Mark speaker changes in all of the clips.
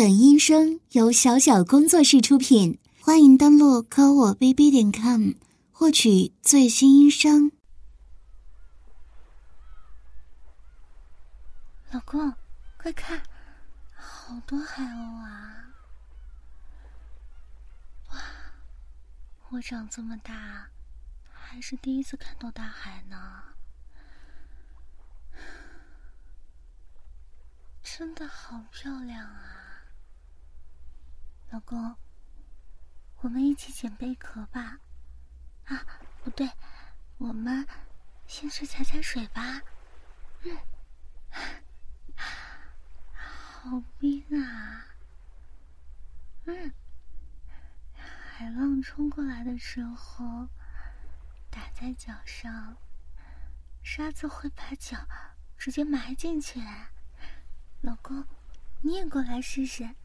Speaker 1: 本音声由小小工作室出品，欢迎登录科我 bb 点 com 获取最新音声。
Speaker 2: 老公，快看，好多海鸥啊！哇，我长这么大，还是第一次看到大海呢，真的好漂亮啊！老公，我们一起捡贝壳吧。啊，不对，我们先去踩踩水吧。嗯，好冰啊。嗯，海浪冲过来的时候，打在脚上，沙子会把脚直接埋进去。老公，你也过来试试。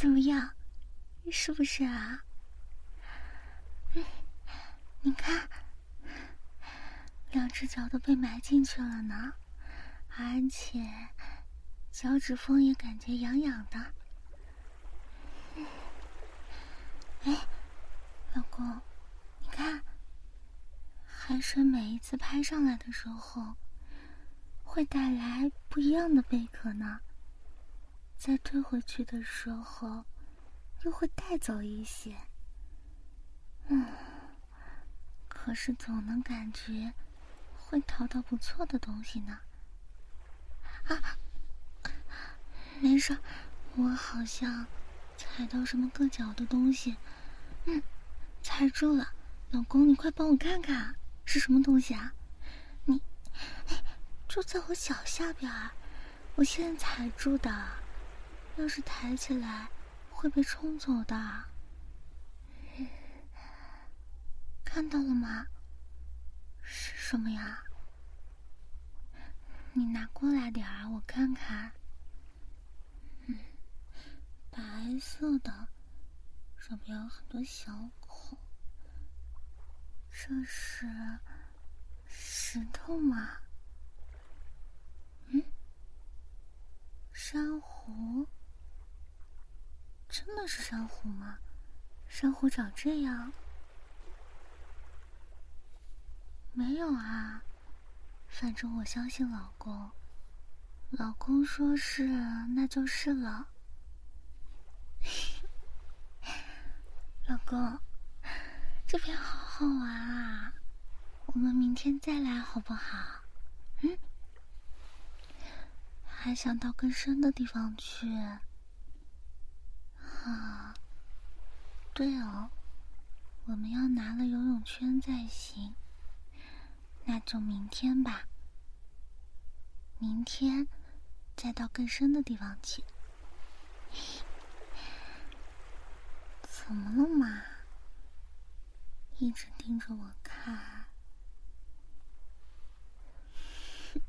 Speaker 2: 怎么样，是不是啊？你看，两只脚都被埋进去了呢，而且脚趾缝也感觉痒痒的。哎，老公，你看，海水每一次拍上来的时候，会带来不一样的贝壳呢。再退回去的时候，又会带走一些。嗯，可是总能感觉会淘到不错的东西呢。啊，没事，我好像踩到什么硌脚的东西。嗯，踩住了。老公，你快帮我看看是什么东西啊？你，哎就在我脚下边我现在踩住的。要是抬起来，会被冲走的。看到了吗？是什么呀？你拿过来点儿，我看看。嗯，白色的，上面有很多小孔。这是石头吗？嗯，珊瑚。真的是珊瑚吗？珊瑚长这样？没有啊，反正我相信老公。老公说是，那就是了。老公，这边好好玩啊，我们明天再来好不好？嗯，还想到更深的地方去。啊，对哦，我们要拿了游泳圈再行。那就明天吧，明天再到更深的地方去。怎么了嘛？一直盯着我看，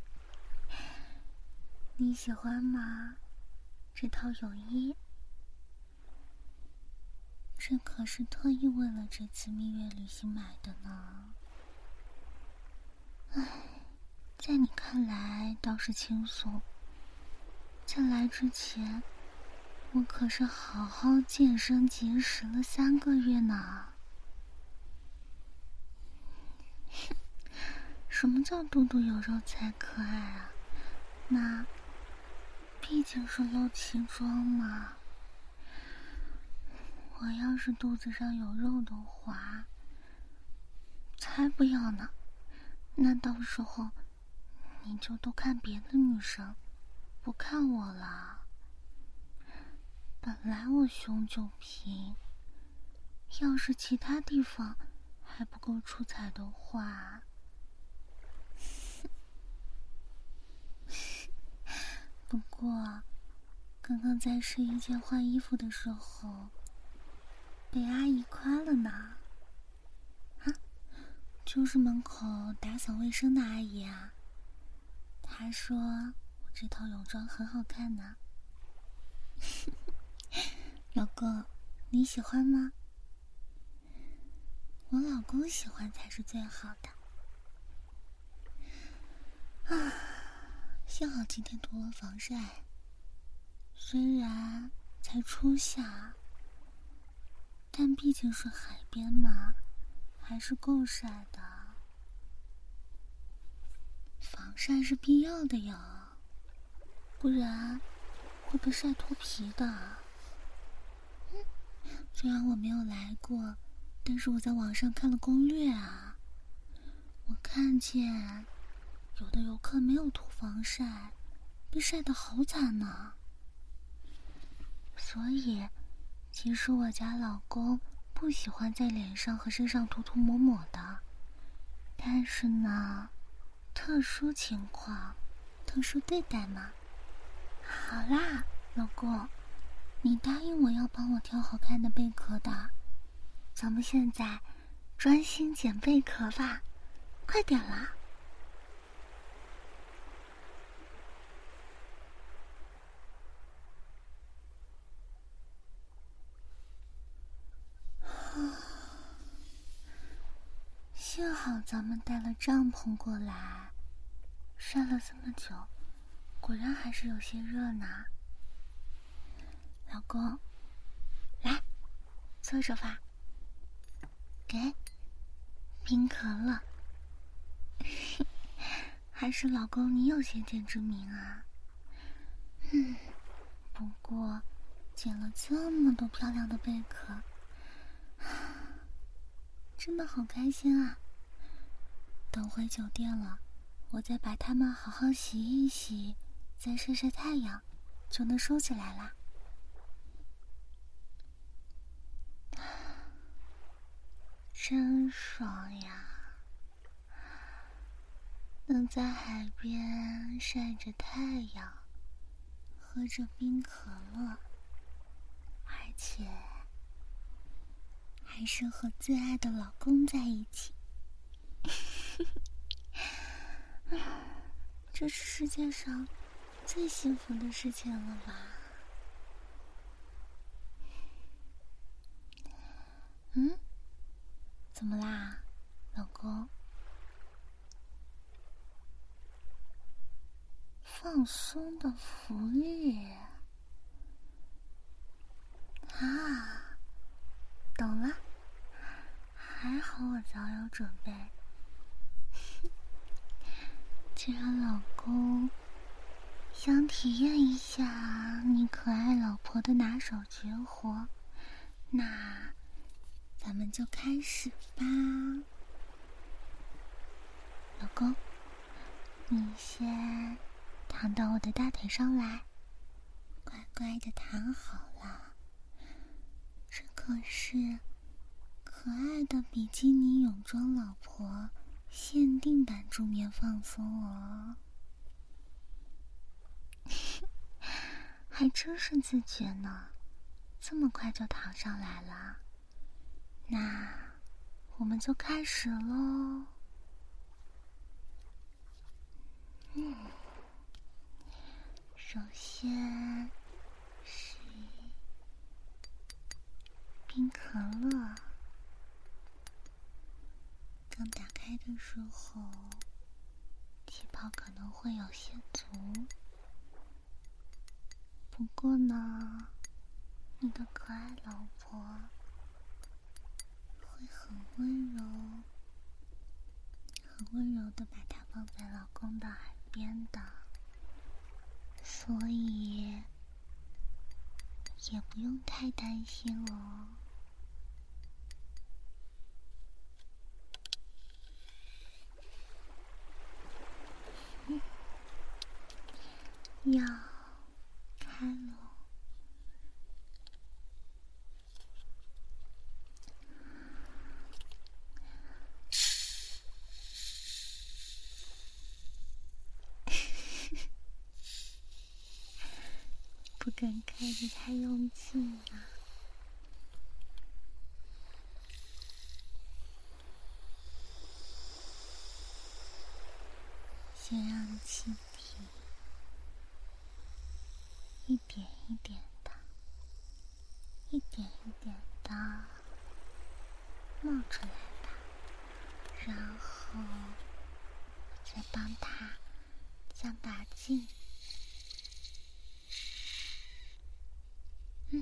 Speaker 2: 你喜欢吗？这套泳衣。这可是特意为了这次蜜月旅行买的呢。唉，在你看来倒是轻松。在来之前，我可是好好健身节食了三个月呢。什么叫肚肚有肉才可爱啊？那毕竟是露脐装嘛。我要是肚子上有肉的话，才不要呢！那到时候你就都看别的女生，不看我了。本来我胸就平，要是其他地方还不够出彩的话，不过刚刚在试衣间换衣服的时候。被阿姨夸了呢，啊，就是门口打扫卫生的阿姨啊。她说我这套泳装很好看呢。老公，你喜欢吗？我老公喜欢才是最好的。啊，幸好今天涂了防晒，虽然才初夏，但毕竟是海边嘛，还是够晒的。防晒是必要的呀，不然会被晒脱皮的。虽然我没有来过，但是我在网上看了攻略啊。我看见有的游客没有涂防晒，被晒得好惨呢。所以，其实我家老公不喜欢在脸上和身上涂涂抹抹的。但是呢，特殊情况，特殊对待嘛。好啦，老公。你答应我要帮我挑好看的贝壳的，咱们现在专心捡贝壳吧，快点啦！幸好咱们带了帐篷过来，晒了这么久，果然还是有些热呢。老公，来，坐着吧。给，冰可乐。还是老公你有先见之明啊。嗯，不过捡了这么多漂亮的贝壳，真的好开心啊。等回酒店了，我再把它们好好洗一洗，再晒晒太阳，就能收起来啦。真爽呀！能在海边晒着太阳，喝着冰可乐，而且还是和最爱的老公在一起，这是世界上最幸福的事情了吧？嗯？怎么啦，老公？放松的福利啊！懂了，还好我早有准备。既然老公想体验一下你可爱老婆的拿手绝活，那……咱们就开始吧，老公，你先躺到我的大腿上来，乖乖的躺好了。这可是可爱的比基尼泳装老婆限定版助眠放松哦，还真是自觉呢，这么快就躺上来了。那我们就开始喽。嗯，首先是冰可乐，刚打开的时候气泡可能会有些足，不过呢，你的可爱老婆会。很温柔，很温柔的把它放在老公的耳边的，所以也不用太担心哦。要开了。不敢开的太用劲了，先让气体一点一点的、一点一点的冒出来吧，然后再帮它像打劲。嗯，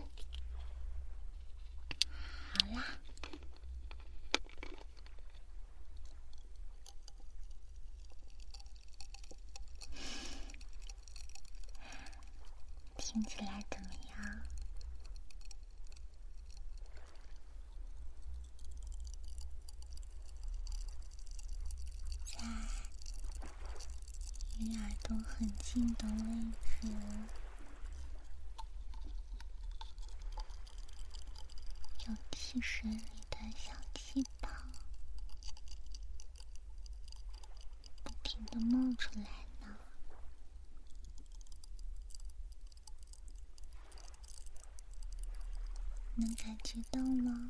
Speaker 2: 好啦，听起来怎么样？在离耳朵很近的位置。有汽水里的小气泡，不停的冒出来呢，能感觉到吗？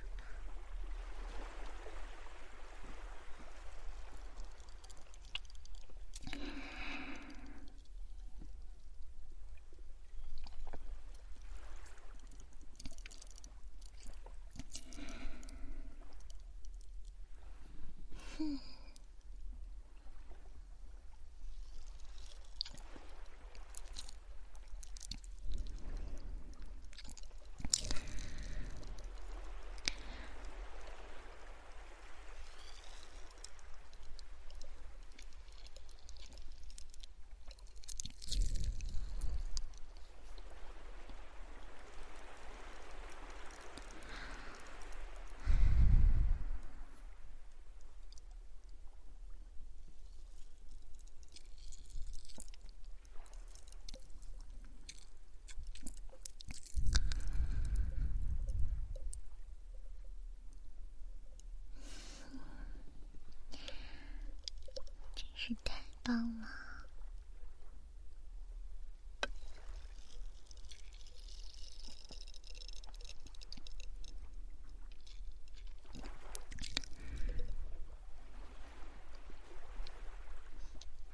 Speaker 2: 棒了！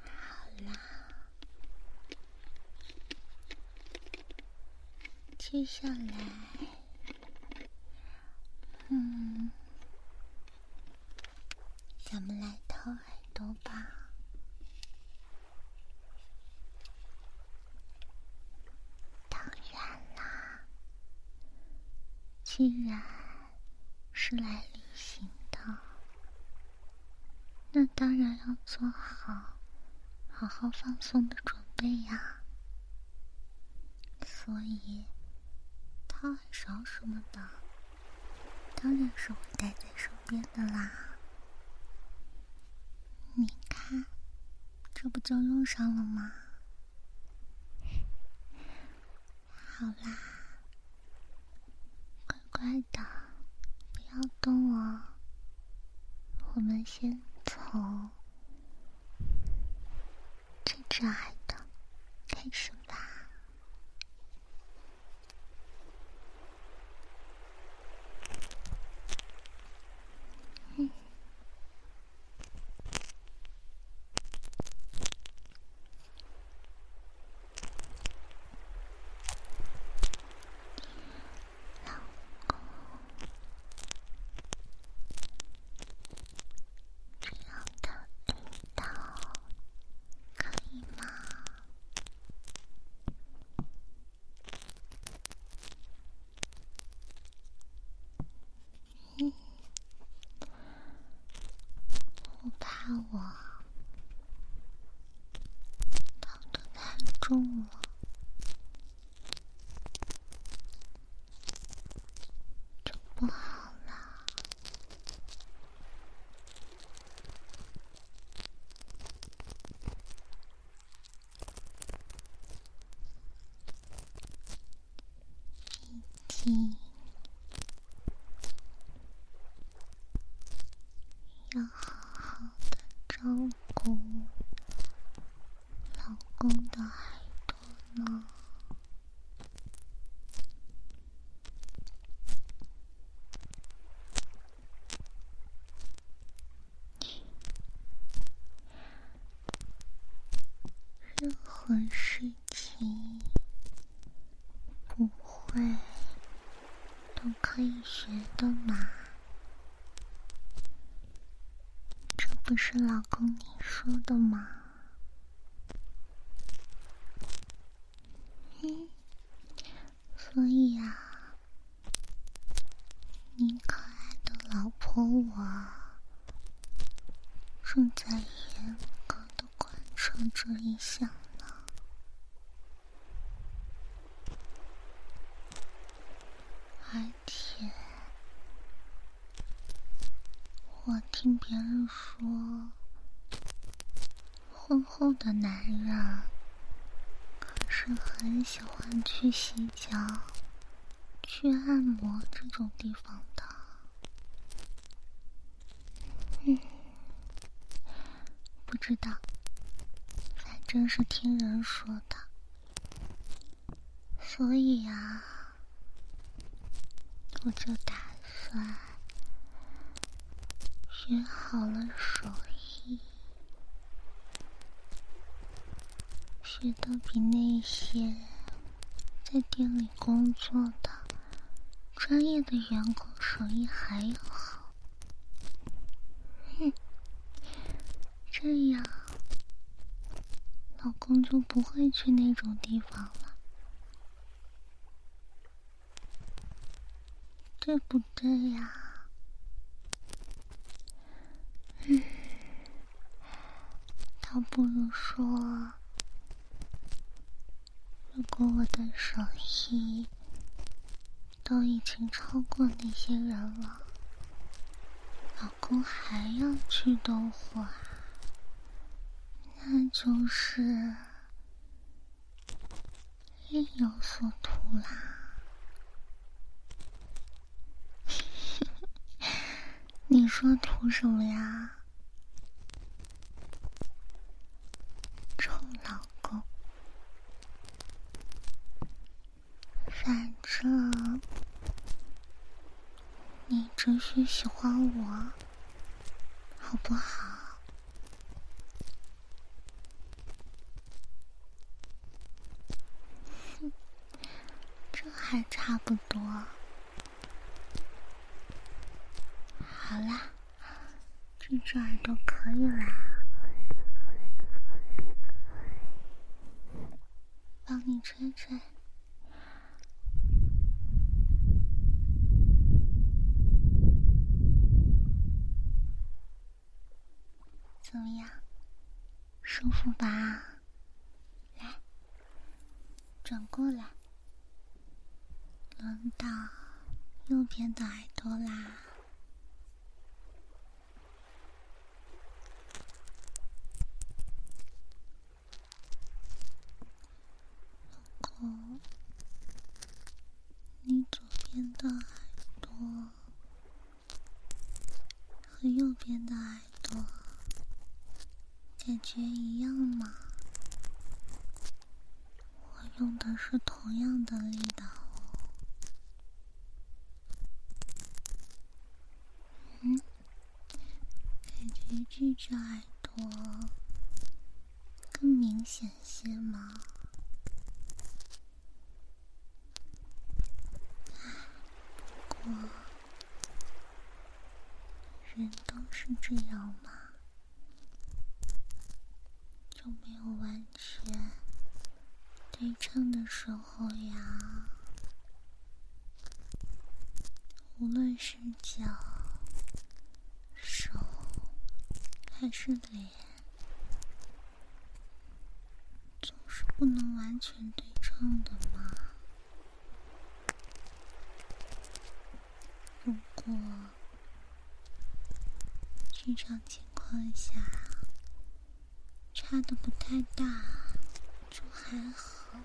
Speaker 2: 好啦，接下来，嗯。咱们来掏耳朵吧。当然啦，既然是来旅行的，那当然要做好好好放松的准备呀。所以，掏耳勺什么的，当然是会带在身边的啦。你看，这不就用上了吗？好啦，乖乖的，要动啊。我们先从这只海豚开始吧。嗯。老公，这样的力道可以吗？嗯，我怕我掏的太重了。就不好了。毕竟要好好的照顾老公的耳朵呢。任何事情不会都可以学的嘛？这不是老公你说的吗？嗯，所以呀，你可爱的老婆我正在严格的贯彻这一项呢。而且，我听别人说，婚后的男人。是很喜欢去洗脚、去按摩这种地方的。嗯，不知道，反正是听人说的。所以呀，我就打算学好了手艺。学的比那些在店里工作的专业的员工手艺还要好，哼，这样老公就不会去那种地方了，对不对呀？嗯，倒不如说。如果我的手艺都已经超过那些人了，老公还要去的话，那就是另有所图啦。你说图什么呀？反正你是喜欢我，好不好？这还差不多。好啦，这只耳朵可以啦，帮你吹吹。怎么样，舒服吧？来，转过来，轮到右边的耳朵啦。老公，你左边的耳朵和右边的耳朵。感觉一样吗？我用的是同样的力道哦。嗯，感觉这只耳朵更明显些吗？不过人都是这样吗？就。没有完全对称的时候呀，无论是脚、手还是脸，总是不能完全对称的嘛。如果正常情况下，差的不太大，就还好。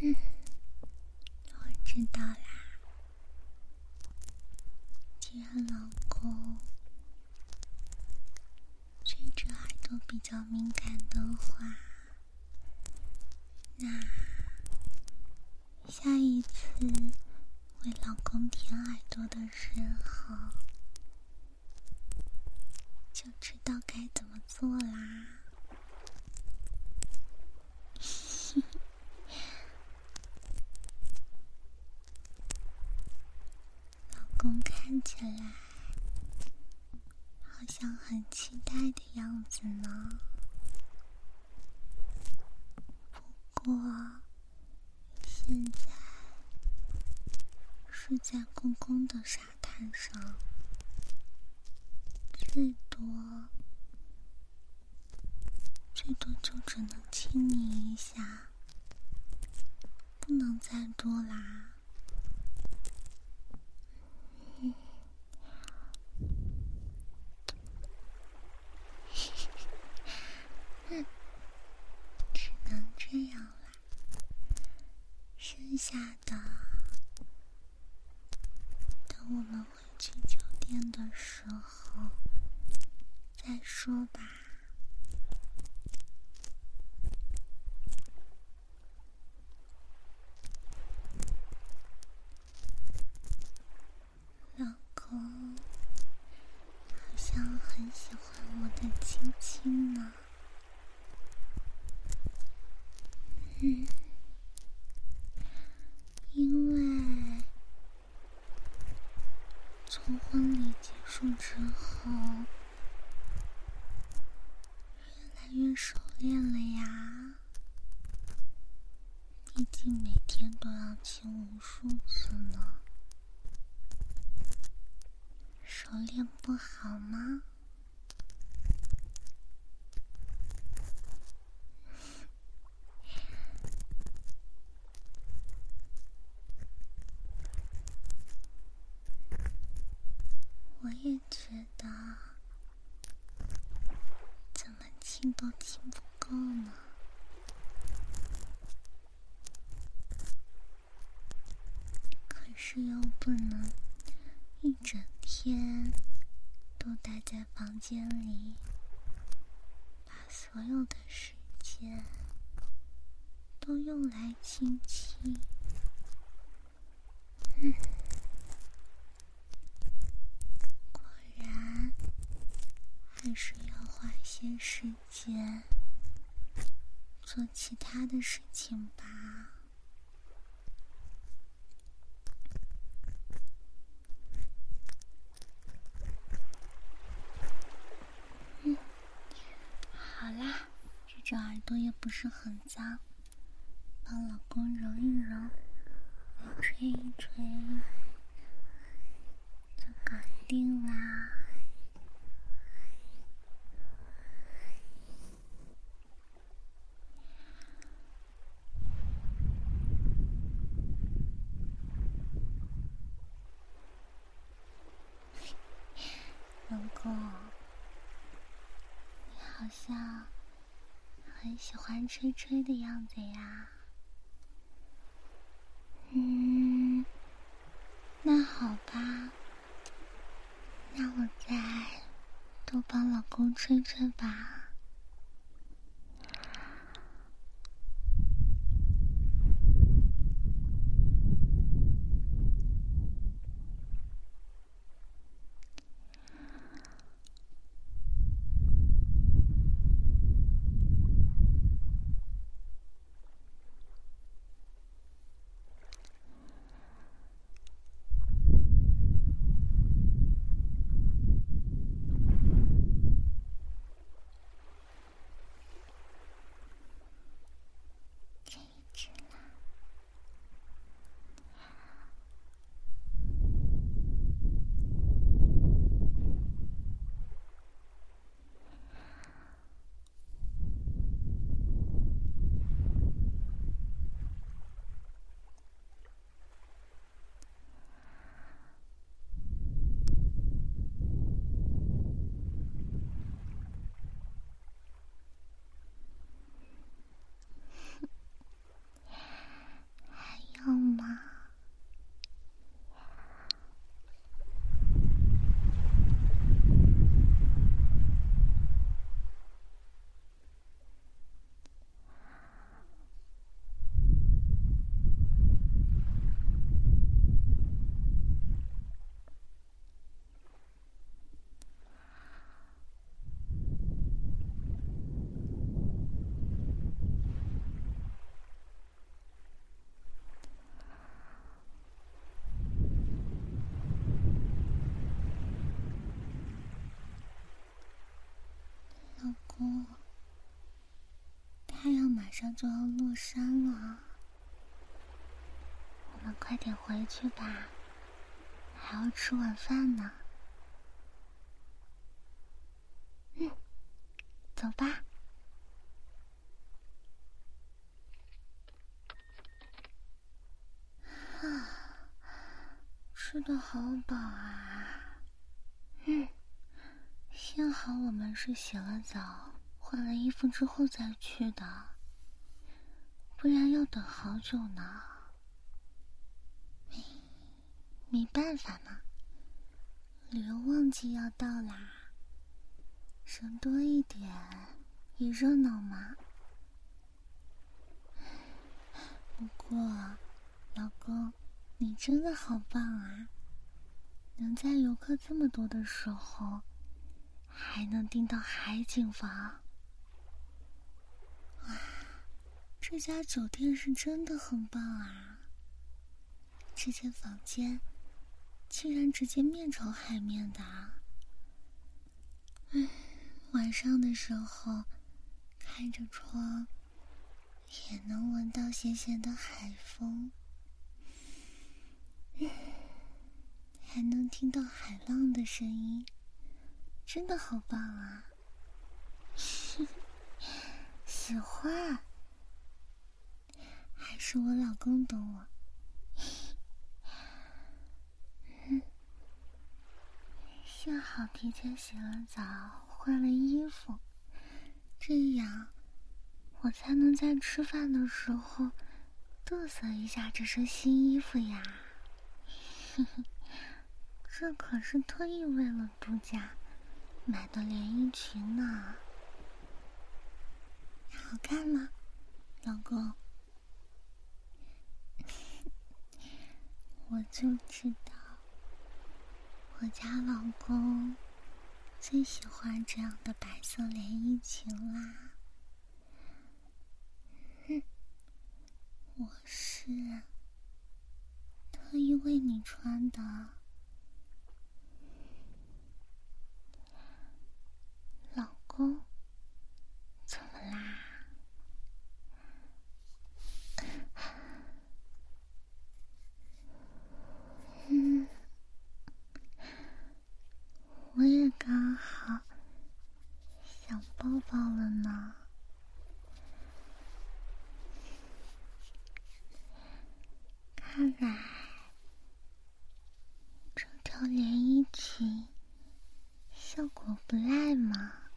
Speaker 2: 嗯，我知道啦。既然老公这只耳朵比较敏感的话，那下一次。为老公舔耳耳朵的时候，就知道该怎么做啦。老公看起来好像很期待的样子呢。不过现在。是在公共的沙滩上，最多最多就只能亲你一下，不能再多啦。只能这样啦，剩下的。我们回去酒店的时候再说吧，老公好像很喜欢我的亲亲呢。嗯。婚礼结束之后，越来越熟练了呀。毕竟每天都要亲无数次呢，熟练不好吗？我也觉得，怎么亲都亲不够呢。可是又不能一整天都待在房间里，把所有的时间都用来亲亲。嗯。还是要花些时间做其他的事情吧。好啦，这只耳朵也不是很脏，帮老公揉一揉，吹一吹，就搞定啦。喜欢吹吹的样子呀，嗯，那好吧，那我再多帮老公吹吹吧。哦。太阳马上就要落山了。我们快点回去吧，还要吃晚饭呢。嗯。走吧。啊。吃的好饱啊。嗯。幸好我们是洗了澡。换了衣服之后再去的，不然要等好久呢。没办法嘛，旅游旺季要到啦，人多一点也热闹嘛。不过，老公，你真的好棒啊，能在游客这么多的时候，还能订到海景房。哇，这家酒店是真的很棒啊！这间房间竟然直接面朝海面的，嗯，晚上的时候开着窗，也能闻到咸咸的海风，还能听到海浪的声音，真的好棒啊！喜欢，还是我老公懂我。幸好提前洗了澡，换了衣服，这样我才能在吃饭的时候嘚瑟一下这身新衣服呀。这可是特意为了度假买的连衣裙呢。好看吗，老公？我就知道，我家老公最喜欢这样的白色连衣裙啦。哼，我是特意为你穿的，老哦。怎么啦？嗯，我也刚好想抱抱了呢。看来这条连衣裙效果不赖嘛。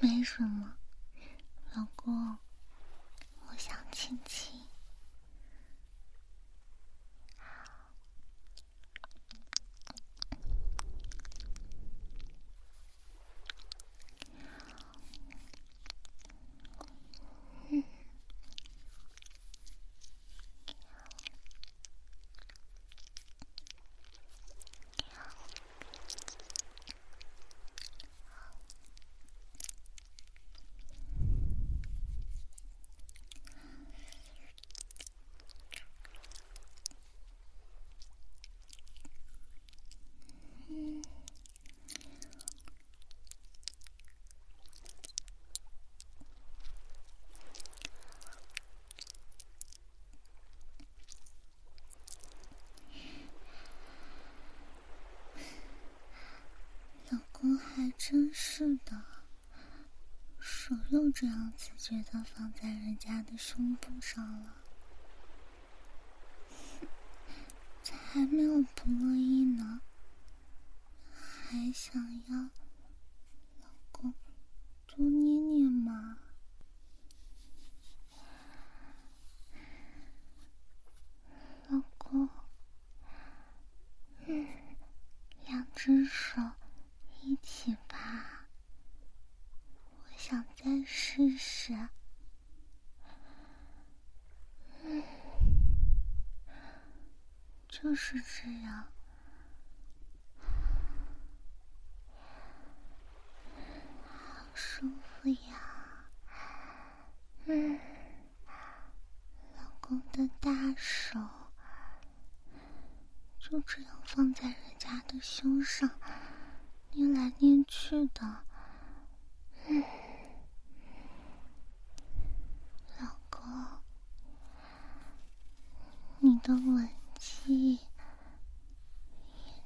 Speaker 2: 没什么，老公，我想亲亲。还真是的，这样子觉得放在人家的胸部上了，才没有不乐意呢，还想要这样放在人家的胸上捏来捏去的，嗯，老公，你的吻技也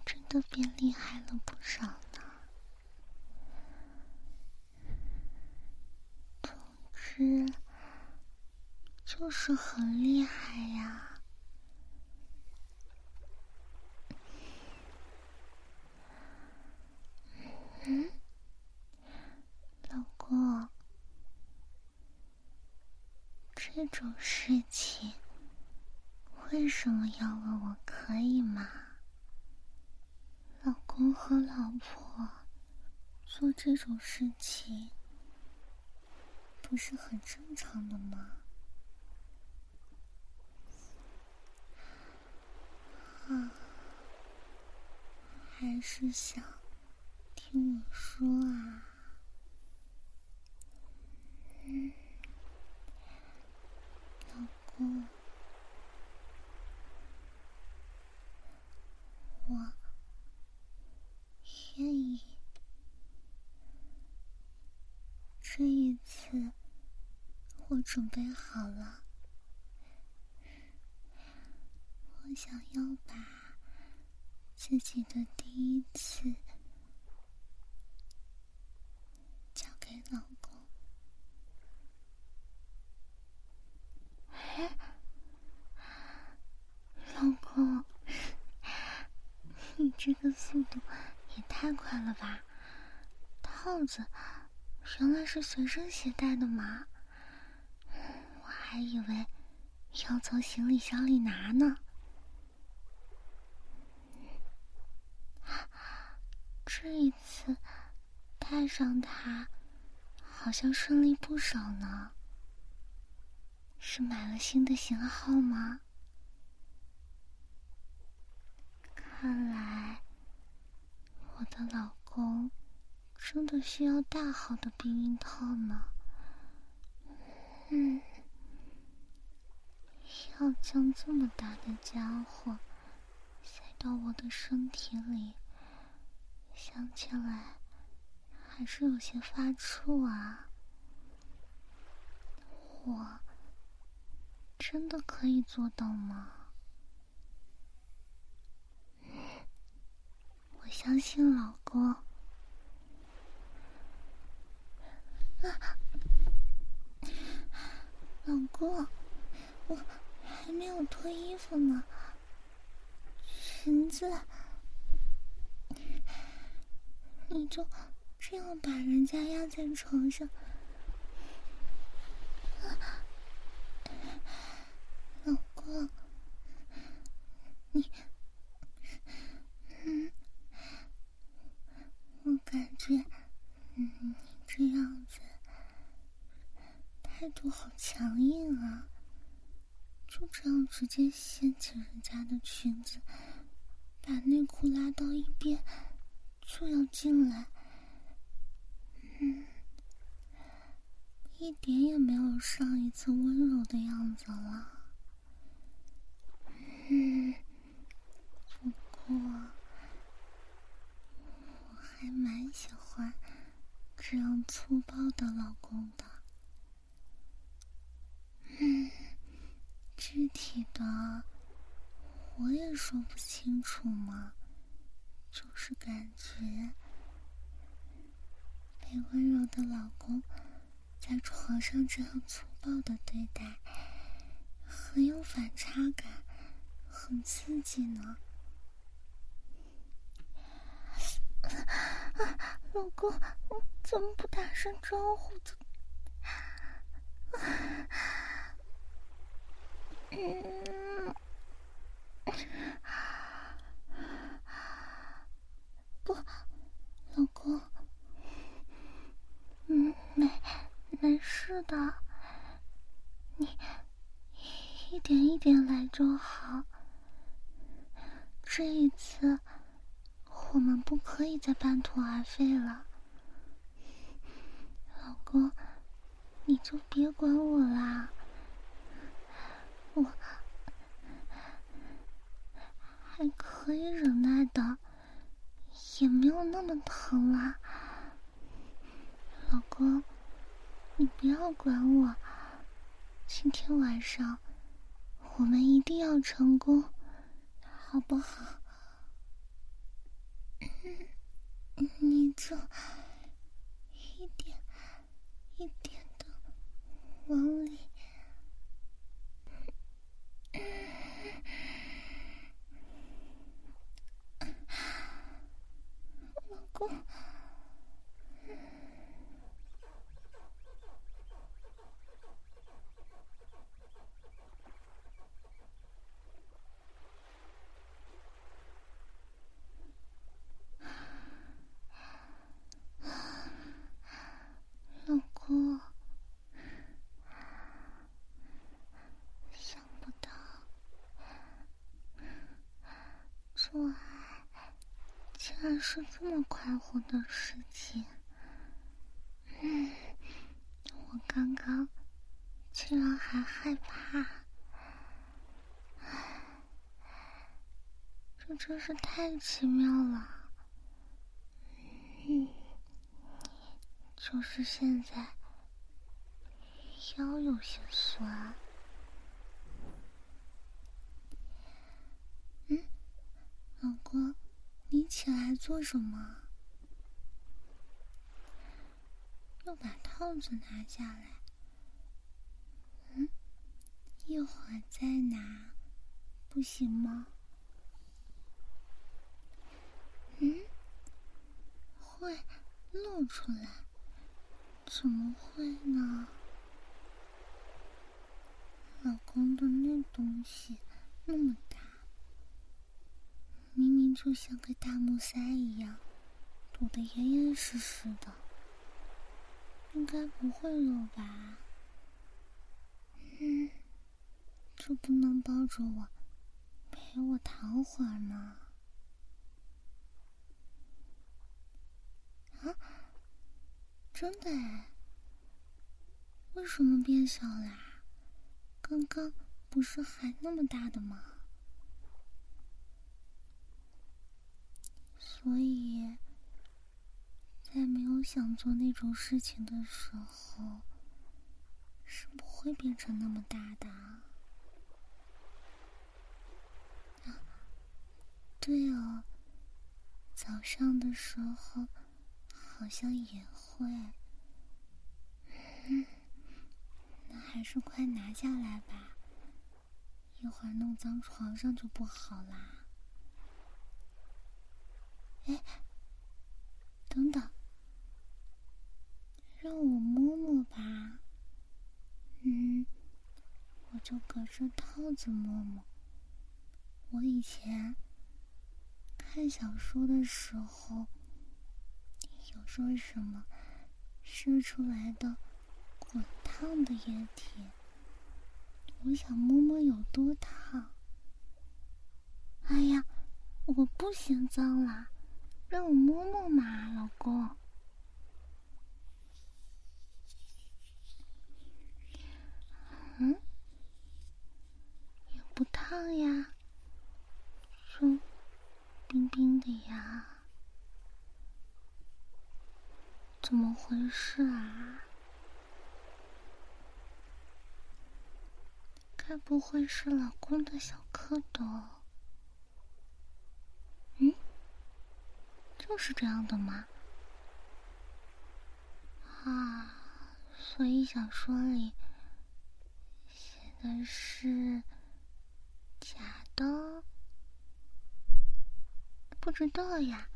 Speaker 2: 真的变厉害了不少呢。总之，就是很厉。这种事情为什么要问我可以吗？老公和老婆做这种事情不是很正常的吗？啊，还是想。听我说啊，嗯，我愿意。这一次，我准备好了，我想要把自己的第一次交给。老公，哎，老公，你这个速度也太快了吧！套子原来是随身携带的吗？我还以为要从行李箱里拿呢。这一次带上它。好像顺利不少呢。是买了新的型号吗？看来我的老公真的需要大号的避孕套呢。嗯，要将这么大的家伙塞到我的身体里，想起来。还是有些发怵啊！我真的可以做到吗？我相信老公。啊，老公，我还没有脱衣服呢，裙子，你就。这样把人家压在床上，老公，你，嗯，我感觉，嗯，你这样子态度好强硬啊！就这样直接掀起人家的裙子，把内裤拉到一边，就要进来。嗯，一点也没有上一次温柔的样子了。嗯，不过我还蛮喜欢这样粗暴的老公的。嗯，具体的我也说不清楚嘛，就是感觉。被温柔的老公在床上这样粗暴的对待，很有反差感，很刺激呢。老公，怎么不打声招呼？嗯，不，老公。嗯，没，没事的。你一点一点来就好。这一次，我们不可以再半途而废了。老公，你就别管我啦。我还可以忍耐的，也没有那么疼啦。老公，你不要管我。今天晚上我们一定要成功，好不好？你就一点一点的往里。是这么快活的事情，嗯，我刚刚竟然还害怕，这真是太奇妙了。嗯，就是现在腰有些酸。嗯，老公。你起来做什么？又把套子拿下来。嗯，一会儿再拿，不行吗？嗯，会露出来？怎么会呢？老公的那东西那么大。明明就像个大木塞一样，堵得严严实实的，应该不会漏吧？嗯，就不能抱着我，陪我躺会儿吗？啊，真的哎？为什么变小啦？刚刚不是还那么大的吗？所以，在没有想做那种事情的时候，是不会变成那么大的。啊，对哦，早上的时候好像也会。那还是快拿下来吧，一会儿弄脏床上就不好啦。哎，等等，让我摸摸吧。嗯，我就隔着套子摸摸。我以前看小说的时候，有说什么射出来的滚烫的液体，我想摸摸有多烫。哎呀，我不嫌脏啦。让我摸摸嘛，老公。嗯，也不烫呀，就冰冰的呀。怎么回事啊？该不会是老公的小蝌蚪？就是这样的吗？啊，所以小说里写的是假的？不知道呀，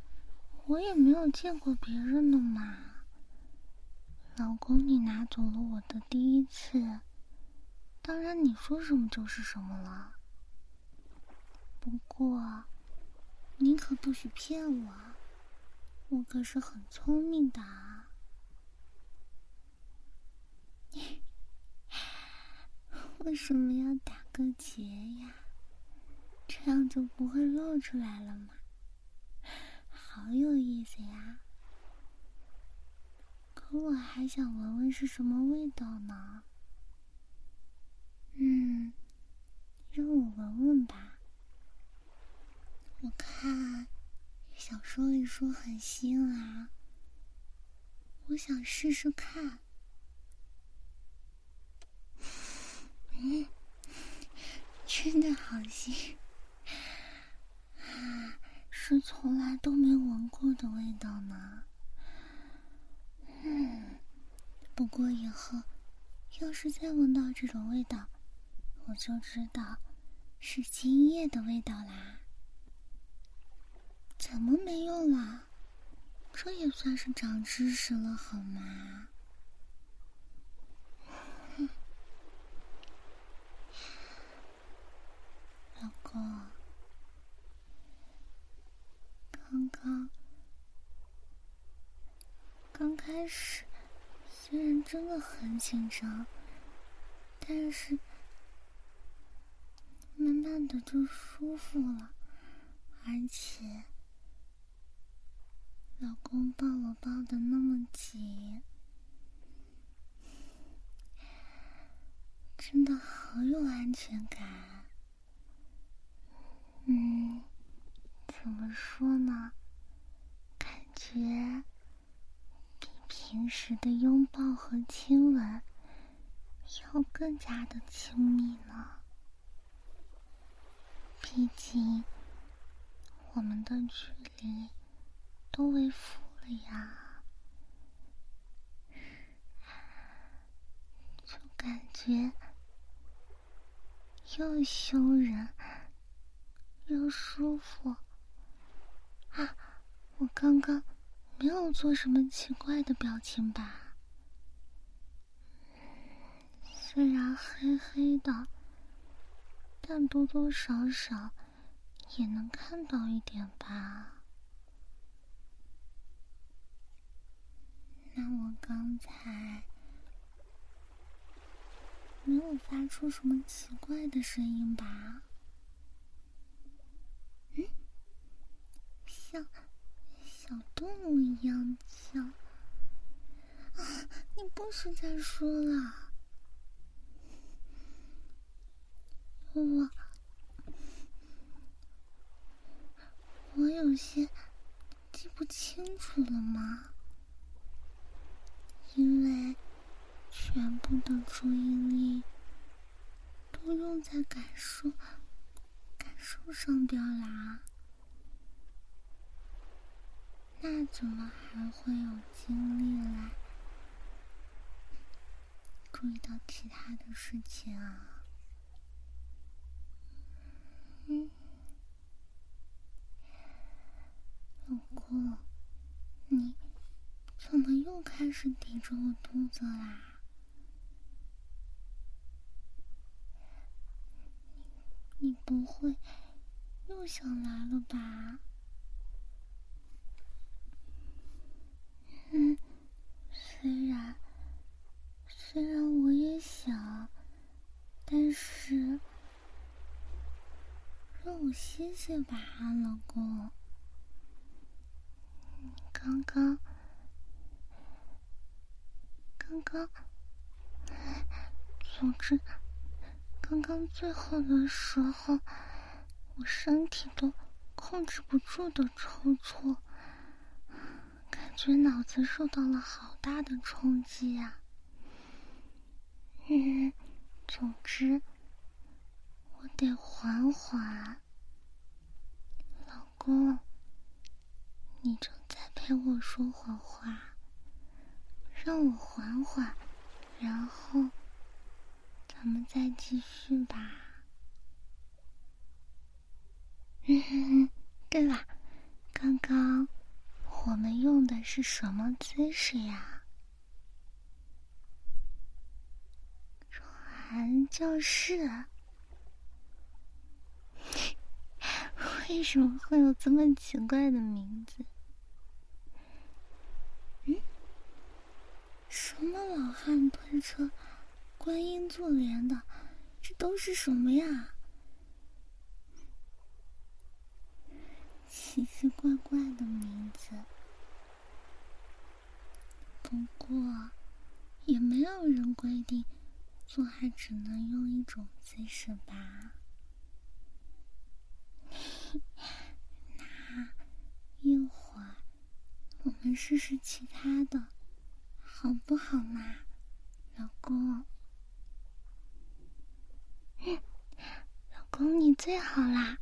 Speaker 2: 我也没有见过别人的嘛。老公，你拿走了我的第一次，当然你说什么就是什么了。不过，你可不许骗我。我可是很聪明的，为什么要打个结呀？这样就不会露出来了吗？好有意思呀！可我还想闻闻是什么味道呢。嗯，让我闻闻吧。我看。小说很腥啊，我想试试看。嗯，真的好新，是从来都没闻过的味道呢。嗯，不过以后要是再闻到这种味道，我就知道是精液的味道啦。怎么没用了？这也算是长知识了，好吗？老公，刚刚刚开始虽然真的很紧张，但是慢慢的就舒服了，而且老公抱我抱的那么紧，真的好有安全感。嗯，怎么说呢？感觉比平时的拥抱和亲吻要更加的亲密呢。毕竟我们的距离都微服了呀，就感觉又羞人。又舒服啊！我刚刚没有做什么奇怪的表情吧？虽然黑黑的，但多多少少也能看到一点吧？那我刚才没有发出什么奇怪的声音吧？像小动物一样叫啊！你不许再说了，我我有些记不清楚了吗？因为全部的注意力都用在感受感受上边啦。那怎么还会有精力来注意到其他的事情啊？嗯，老公，你怎么又开始抵着我肚子啦？你你不会又想来了吧？嗯，虽然虽然我也想，但是让我歇歇吧，老公。刚刚刚刚，总之刚刚最后的时候，我身体都控制不住的抽搐。感觉脑子受到了好大的冲击啊！嗯，总之，我得缓缓。老公，你正在陪我说会话，让我缓缓，然后咱们再继续吧。嗯，对了，刚刚。我们用的是什么姿势呀？传教士？为什么会有这么奇怪的名字？什么老汉推车、观音坐莲的，这都是什么呀？奇奇怪怪的名字。不过，也没有人规定做爱只能用一种姿势吧？那一会儿我们试试其他的，好不好嘛，老公？老公你最好啦。